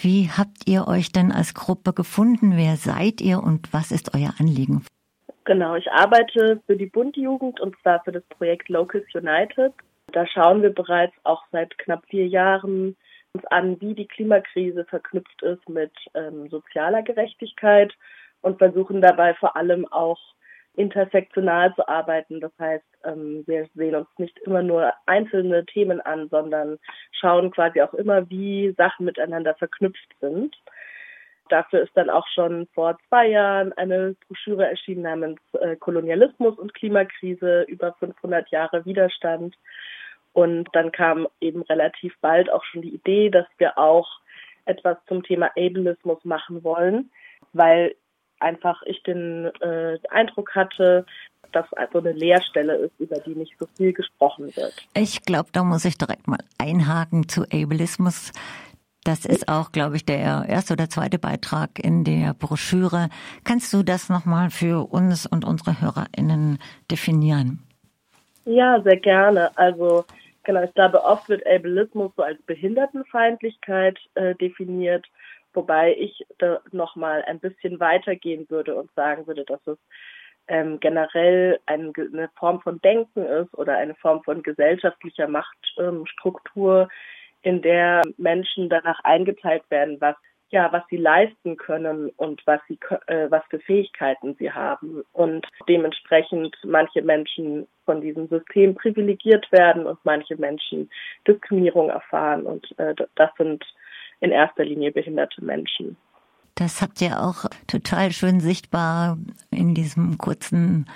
Wie habt ihr euch denn als Gruppe gefunden? Wer seid ihr und was ist euer Anliegen? Genau, ich arbeite für die Bundjugend und zwar für das Projekt Locals United. Da schauen wir bereits auch seit knapp vier Jahren uns an, wie die Klimakrise verknüpft ist mit ähm, sozialer Gerechtigkeit und versuchen dabei vor allem auch intersektional zu arbeiten. Das heißt, ähm, wir sehen uns nicht immer nur einzelne Themen an, sondern schauen quasi auch immer, wie Sachen miteinander verknüpft sind. Dafür ist dann auch schon vor zwei Jahren eine Broschüre erschienen namens äh, Kolonialismus und Klimakrise über 500 Jahre Widerstand. Und dann kam eben relativ bald auch schon die Idee, dass wir auch etwas zum Thema Ableismus machen wollen, weil einfach ich den äh, Eindruck hatte, dass also eine Leerstelle ist, über die nicht so viel gesprochen wird. Ich glaube, da muss ich direkt mal einhaken zu Ableismus. Das ist auch, glaube ich, der erste oder zweite Beitrag in der Broschüre. Kannst du das nochmal für uns und unsere HörerInnen definieren? Ja, sehr gerne. Also genau, ich glaube, oft wird Ableismus so als Behindertenfeindlichkeit äh, definiert, wobei ich da nochmal ein bisschen weitergehen würde und sagen würde, dass es ähm, generell ein, eine Form von Denken ist oder eine Form von gesellschaftlicher Machtstruktur, ähm, in der Menschen danach eingeteilt werden, was ja, was sie leisten können und was sie, äh, was für Fähigkeiten sie haben. Und dementsprechend manche Menschen von diesem System privilegiert werden und manche Menschen Diskriminierung erfahren. Und äh, das sind in erster Linie behinderte Menschen. Das habt ihr auch total schön sichtbar in diesem kurzen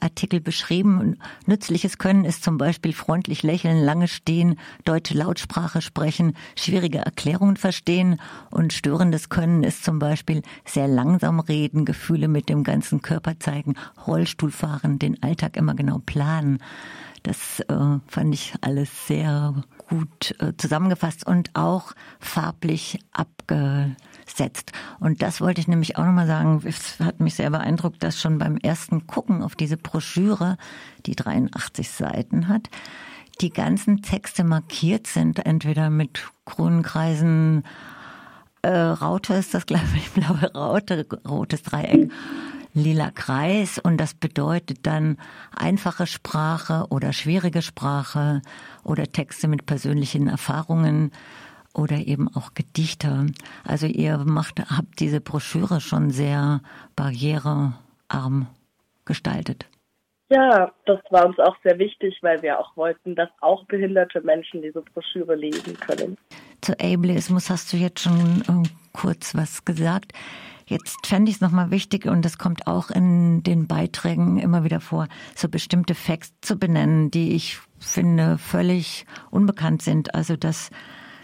Artikel beschrieben. Nützliches Können ist zum Beispiel freundlich lächeln, lange stehen, deutsche Lautsprache sprechen, schwierige Erklärungen verstehen und störendes Können ist zum Beispiel sehr langsam reden, Gefühle mit dem ganzen Körper zeigen, Rollstuhl fahren, den Alltag immer genau planen. Das äh, fand ich alles sehr gut äh, zusammengefasst und auch farblich abgesetzt. Und das wollte ich nämlich auch nochmal sagen. Es hat mich sehr beeindruckt, dass schon beim ersten Gucken auf diese Broschüre, die 83 Seiten hat, die ganzen Texte markiert sind, entweder mit grünen Kreisen, äh, Raute ist das, glaube ich, blaue Raute, rotes Dreieck lila Kreis und das bedeutet dann einfache Sprache oder schwierige Sprache oder Texte mit persönlichen Erfahrungen oder eben auch Gedichte. Also ihr macht, habt diese Broschüre schon sehr barrierearm gestaltet. Ja, das war uns auch sehr wichtig, weil wir auch wollten, dass auch behinderte Menschen diese Broschüre lesen können. Zu Ableismus hast du jetzt schon äh, kurz was gesagt. Jetzt fände ich es nochmal wichtig, und das kommt auch in den Beiträgen immer wieder vor, so bestimmte Facts zu benennen, die ich finde völlig unbekannt sind. Also dass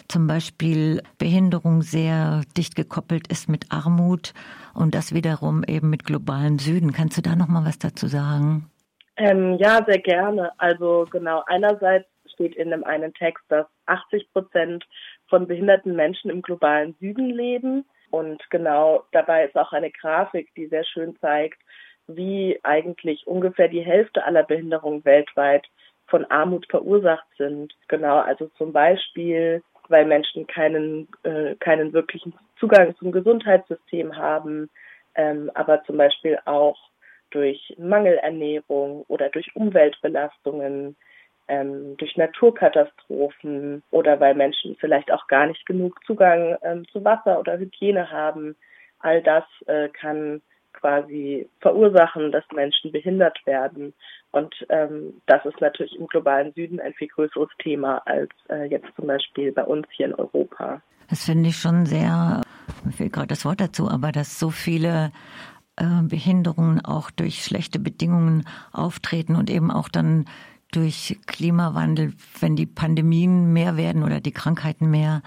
zum Beispiel Behinderung sehr dicht gekoppelt ist mit Armut und das wiederum eben mit globalen Süden. Kannst du da nochmal was dazu sagen? Ähm, ja, sehr gerne. Also genau, einerseits steht in dem einen Text, dass 80 Prozent von behinderten Menschen im globalen Süden leben. Und genau dabei ist auch eine Grafik, die sehr schön zeigt, wie eigentlich ungefähr die Hälfte aller Behinderungen weltweit von Armut verursacht sind. Genau, also zum Beispiel, weil Menschen keinen, äh, keinen wirklichen Zugang zum Gesundheitssystem haben, ähm, aber zum Beispiel auch durch Mangelernährung oder durch Umweltbelastungen, ähm, durch Naturkatastrophen oder weil Menschen vielleicht auch gar nicht genug Zugang ähm, zu Wasser oder Hygiene haben. All das äh, kann quasi verursachen, dass Menschen behindert werden. Und ähm, das ist natürlich im globalen Süden ein viel größeres Thema als äh, jetzt zum Beispiel bei uns hier in Europa. Das finde ich schon sehr, mir fehlt gerade das Wort dazu, aber dass so viele äh, Behinderungen auch durch schlechte Bedingungen auftreten und eben auch dann durch Klimawandel, wenn die Pandemien mehr werden oder die Krankheiten mehr,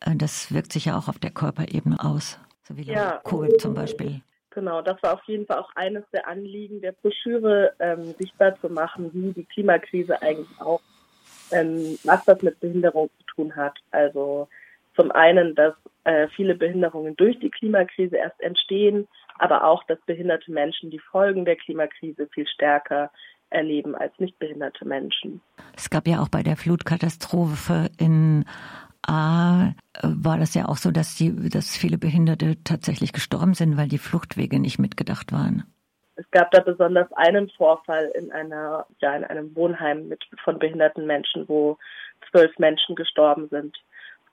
äh, das wirkt sich ja auch auf der Körperebene aus, so wie ja. Covid zum Beispiel. Genau, das war auf jeden Fall auch eines der Anliegen der Broschüre, ähm, sichtbar zu machen, wie die Klimakrise eigentlich auch, ähm, was das mit Behinderung zu tun hat. Also zum einen, dass äh, viele Behinderungen durch die Klimakrise erst entstehen, aber auch, dass behinderte Menschen die Folgen der Klimakrise viel stärker erleben als nichtbehinderte Menschen. Es gab ja auch bei der Flutkatastrophe in USA war das ja auch so, dass die, dass viele Behinderte tatsächlich gestorben sind, weil die Fluchtwege nicht mitgedacht waren. Es gab da besonders einen Vorfall in einer, ja, in einem Wohnheim mit, von behinderten Menschen, wo zwölf Menschen gestorben sind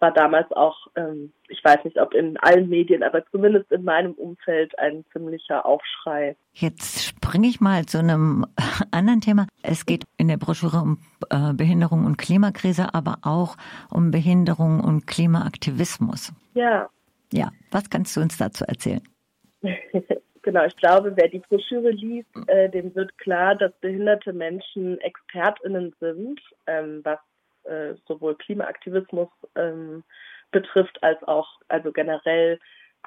war damals auch, ähm, ich weiß nicht, ob in allen Medien, aber zumindest in meinem Umfeld ein ziemlicher Aufschrei. Jetzt springe ich mal zu einem anderen Thema. Es geht in der Broschüre um äh, Behinderung und Klimakrise, aber auch um Behinderung und Klimaaktivismus. Ja. Ja, was kannst du uns dazu erzählen? Genau, ich glaube, wer die Broschüre liest, äh, dem wird klar, dass behinderte Menschen ExpertInnen sind, ähm, was äh, sowohl Klimaaktivismus ähm, betrifft als auch also generell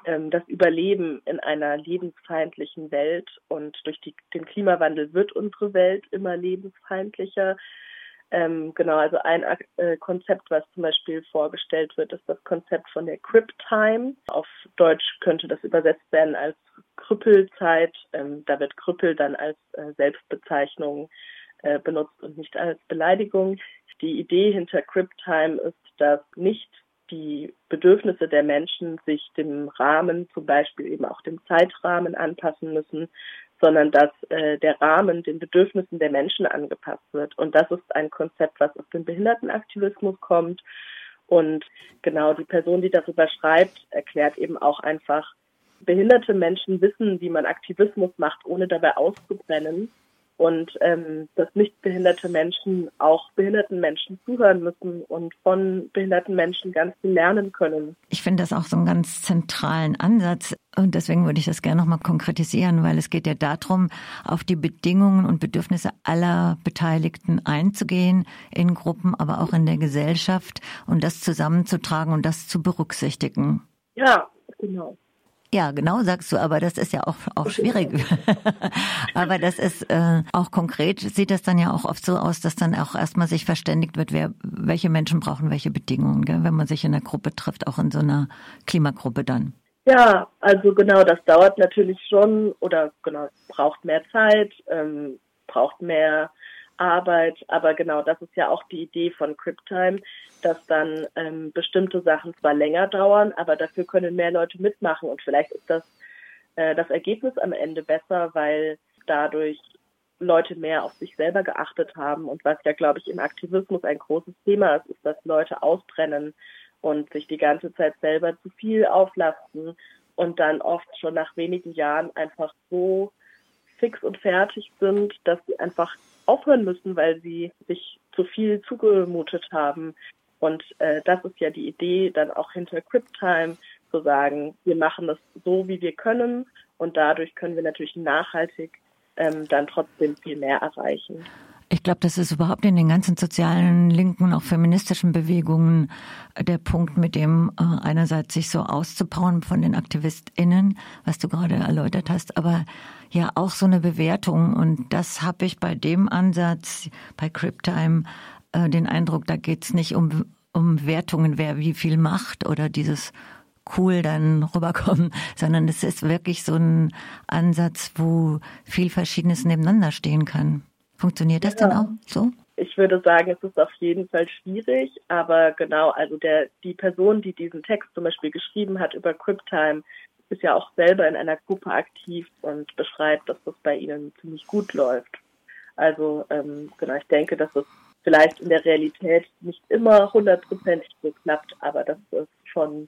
ähm, das Überleben in einer lebensfeindlichen Welt. Und durch die, den Klimawandel wird unsere Welt immer lebensfeindlicher. Ähm, genau, also ein äh, Konzept, was zum Beispiel vorgestellt wird, ist das Konzept von der Crip Time. Auf Deutsch könnte das übersetzt werden als Krüppelzeit. Ähm, da wird Krüppel dann als äh, Selbstbezeichnung äh, benutzt und nicht als Beleidigung. Die Idee hinter CryptTime ist, dass nicht die Bedürfnisse der Menschen sich dem Rahmen, zum Beispiel eben auch dem Zeitrahmen anpassen müssen, sondern dass äh, der Rahmen den Bedürfnissen der Menschen angepasst wird. Und das ist ein Konzept, was aus dem Behindertenaktivismus kommt. Und genau die Person, die darüber schreibt, erklärt eben auch einfach, behinderte Menschen wissen, wie man Aktivismus macht, ohne dabei auszubrennen und ähm, dass nicht behinderte Menschen auch behinderten Menschen zuhören müssen und von behinderten Menschen ganz viel lernen können. Ich finde das auch so einen ganz zentralen Ansatz und deswegen würde ich das gerne nochmal konkretisieren, weil es geht ja darum, auf die Bedingungen und Bedürfnisse aller Beteiligten einzugehen, in Gruppen, aber auch in der Gesellschaft und das zusammenzutragen und das zu berücksichtigen. Ja, genau. Ja, genau sagst du, aber das ist ja auch, auch schwierig. aber das ist äh, auch konkret, sieht das dann ja auch oft so aus, dass dann auch erstmal sich verständigt wird, wer, welche Menschen brauchen welche Bedingungen, gell? wenn man sich in einer Gruppe trifft, auch in so einer Klimagruppe dann. Ja, also genau, das dauert natürlich schon oder genau, braucht mehr Zeit, ähm, braucht mehr Arbeit, aber genau das ist ja auch die Idee von CryptTime, dass dann ähm, bestimmte Sachen zwar länger dauern, aber dafür können mehr Leute mitmachen und vielleicht ist das äh, das Ergebnis am Ende besser, weil dadurch Leute mehr auf sich selber geachtet haben und was ja, glaube ich, im Aktivismus ein großes Thema ist, ist, dass Leute ausbrennen und sich die ganze Zeit selber zu viel auflasten und dann oft schon nach wenigen Jahren einfach so fix und fertig sind, dass sie einfach aufhören müssen, weil sie sich zu viel zugemutet haben. Und äh, das ist ja die Idee dann auch hinter CryptTime, zu sagen, wir machen das so, wie wir können und dadurch können wir natürlich nachhaltig ähm, dann trotzdem viel mehr erreichen. Ich glaube, das ist überhaupt in den ganzen sozialen, linken auch feministischen Bewegungen der Punkt, mit dem äh, einerseits sich so auszubauen von den AktivistInnen, was du gerade erläutert hast, aber ja auch so eine Bewertung. Und das habe ich bei dem Ansatz, bei CryptTime, äh, den Eindruck, da geht's nicht um, um Wertungen, wer wie viel macht oder dieses cool dann rüberkommen, sondern es ist wirklich so ein Ansatz, wo viel Verschiedenes nebeneinander stehen kann. Funktioniert das ja. dann auch so? Ich würde sagen, es ist auf jeden Fall schwierig, aber genau, also der, die Person, die diesen Text zum Beispiel geschrieben hat über CryptTime, ist ja auch selber in einer Gruppe aktiv und beschreibt, dass das bei ihnen ziemlich gut läuft. Also ähm, genau, ich denke, dass es vielleicht in der Realität nicht immer hundertprozentig so klappt, aber dass es schon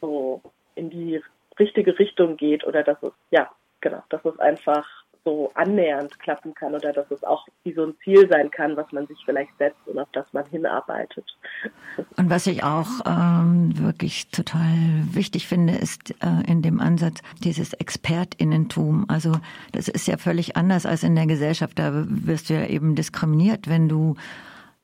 so in die richtige Richtung geht oder dass es, ja, genau, dass es einfach so annähernd klappen kann oder dass es auch wie so ein Ziel sein kann, was man sich vielleicht setzt und auf das man hinarbeitet. Und was ich auch ähm, wirklich total wichtig finde, ist äh, in dem Ansatz dieses Expertinnentum. Also das ist ja völlig anders als in der Gesellschaft. Da wirst du ja eben diskriminiert, wenn du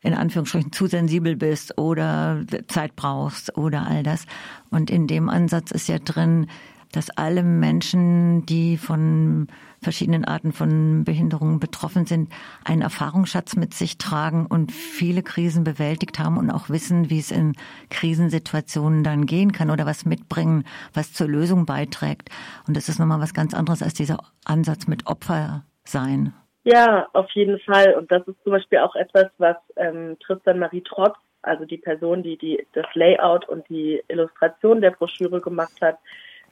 in Anführungsstrichen zu sensibel bist oder Zeit brauchst oder all das. Und in dem Ansatz ist ja drin, dass alle Menschen, die von verschiedenen Arten von Behinderungen betroffen sind, einen Erfahrungsschatz mit sich tragen und viele Krisen bewältigt haben und auch wissen, wie es in Krisensituationen dann gehen kann oder was mitbringen, was zur Lösung beiträgt. Und das ist nochmal was ganz anderes als dieser Ansatz mit Opfer sein. Ja, auf jeden Fall. Und das ist zum Beispiel auch etwas, was ähm, Tristan Marie Trotz also die Person, die, die das Layout und die Illustration der Broschüre gemacht hat,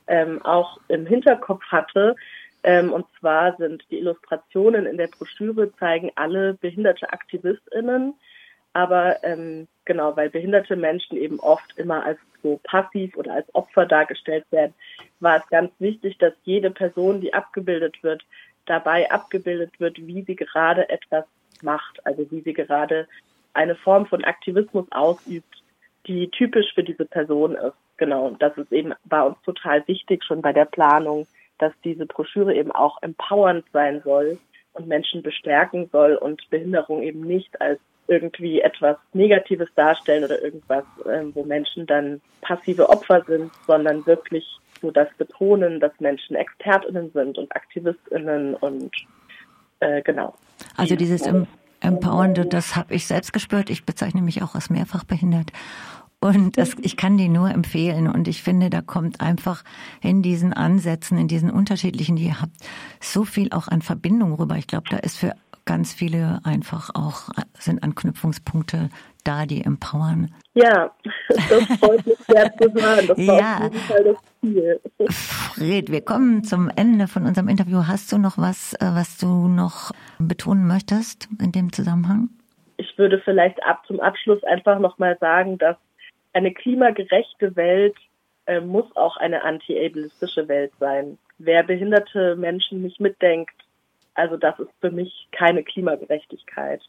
ähm, auch im Hinterkopf hatte. Ähm, und zwar sind die Illustrationen in der Broschüre zeigen alle behinderte AktivistInnen, aber ähm, genau, weil behinderte Menschen eben oft immer als so passiv oder als Opfer dargestellt werden, war es ganz wichtig, dass jede Person, die abgebildet wird, dabei abgebildet wird, wie sie gerade etwas macht, also wie sie gerade eine Form von Aktivismus ausübt, die typisch für diese Person ist. Genau, und das ist eben bei uns total wichtig schon bei der Planung, dass diese Broschüre eben auch empowernd sein soll und Menschen bestärken soll und Behinderung eben nicht als irgendwie etwas Negatives darstellen oder irgendwas, äh, wo Menschen dann passive Opfer sind, sondern wirklich so das betonen, dass Menschen ExpertInnen sind und AktivistInnen und äh, genau. Also dieses Empowernde, das habe ich selbst gespürt. Ich bezeichne mich auch als mehrfach behindert. Und das, ich kann die nur empfehlen. Und ich finde, da kommt einfach in diesen Ansätzen, in diesen unterschiedlichen, die ihr habt, so viel auch an Verbindung rüber. Ich glaube, da ist für ganz viele einfach auch, sind Anknüpfungspunkte da, die empowern. Ja, das freut mich sehr zu hören. Das war ja. auf jeden Fall das Ziel. Fred, wir kommen zum Ende von unserem Interview. Hast du noch was, äh, was du noch betonen möchtest in dem Zusammenhang? Ich würde vielleicht ab zum Abschluss einfach nochmal sagen, dass eine klimagerechte Welt äh, muss auch eine anti-ableistische Welt sein. Wer behinderte Menschen nicht mitdenkt, also das ist für mich keine Klimagerechtigkeit.